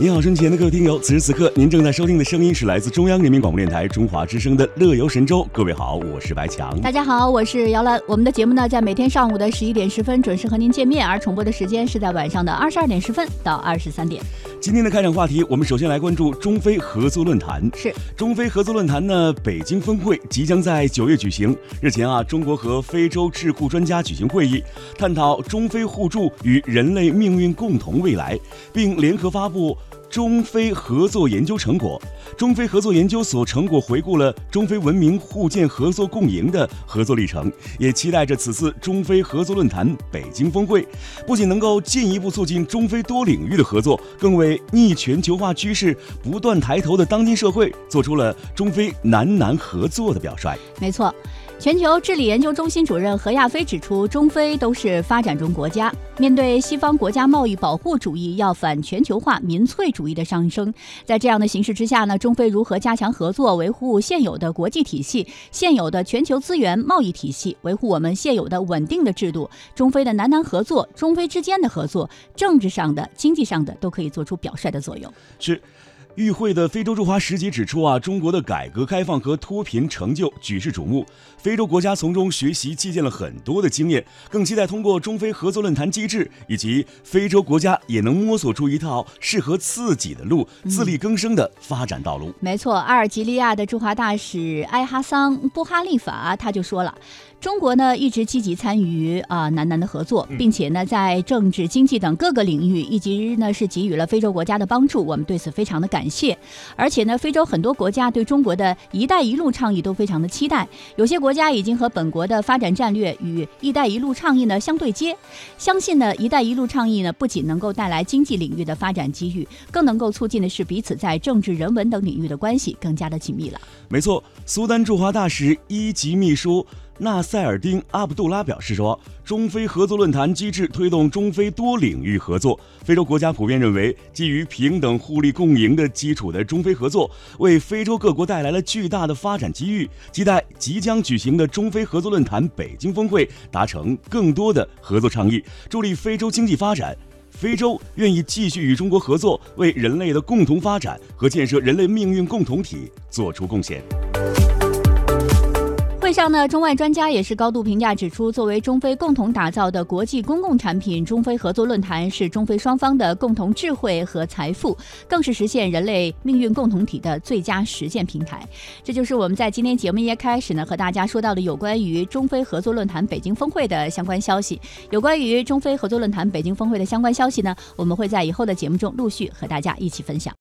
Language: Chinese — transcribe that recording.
您好，身前的各位听友，此时此刻您正在收听的声音是来自中央人民广播电台中华之声的《乐游神州》。各位好，我是白强。大家好，我是姚兰。我们的节目呢，在每天上午的十一点十分准时和您见面，而重播的时间是在晚上的二十二点十分到二十三点。今天的开场话题，我们首先来关注中非合作论坛。是中非合作论坛呢，北京峰会即将在九月举行。日前啊，中国和非洲智库专家举行会议，探讨中非互助与人类命运共同未来，并联合发布。中非合作研究成果，中非合作研究所成果回顾了中非文明互鉴、合作共赢的合作历程，也期待着此次中非合作论坛北京峰会，不仅能够进一步促进中非多领域的合作，更为逆全球化趋势不断抬头的当今社会做出了中非南南合作的表率。没错。全球治理研究中心主任何亚飞指出，中非都是发展中国家，面对西方国家贸易保护主义要反全球化、民粹主义的上升，在这样的形势之下呢，中非如何加强合作，维护现有的国际体系、现有的全球资源贸易体系，维护我们现有的稳定的制度？中非的南南合作，中非之间的合作，政治上的、经济上的都可以做出表率的作用。是。与会的非洲驻华使节指出啊，中国的改革开放和脱贫成就举世瞩目，非洲国家从中学习借鉴了很多的经验，更期待通过中非合作论坛机制，以及非洲国家也能摸索出一套适合自己的路，自力更生的发展道路。没错，阿尔及利亚的驻华大使埃哈桑布哈利法他就说了。中国呢一直积极参与啊南南的合作，并且呢在政治、经济等各个领域一直呢是给予了非洲国家的帮助，我们对此非常的感谢。而且呢，非洲很多国家对中国的一带一路倡议都非常的期待，有些国家已经和本国的发展战略与一带一路倡议呢相对接。相信呢，一带一路倡议呢不仅能够带来经济领域的发展机遇，更能够促进的是彼此在政治、人文等领域的关系更加的紧密了。没错，苏丹驻华大使一级秘书。纳塞尔丁·阿卜杜拉表示说：“中非合作论坛机制推动中非多领域合作。非洲国家普遍认为，基于平等互利共赢的基础的中非合作，为非洲各国带来了巨大的发展机遇。期待即将举行的中非合作论坛北京峰会达成更多的合作倡议，助力非洲经济发展。非洲愿意继续与中国合作，为人类的共同发展和建设人类命运共同体做出贡献。”会上呢，中外专家也是高度评价，指出作为中非共同打造的国际公共产品，中非合作论坛是中非双方的共同智慧和财富，更是实现人类命运共同体的最佳实践平台。这就是我们在今天节目一开始呢，和大家说到的有关于中非合作论坛北京峰会的相关消息。有关于中非合作论坛北京峰会的相关消息呢，我们会在以后的节目中陆续和大家一起分享。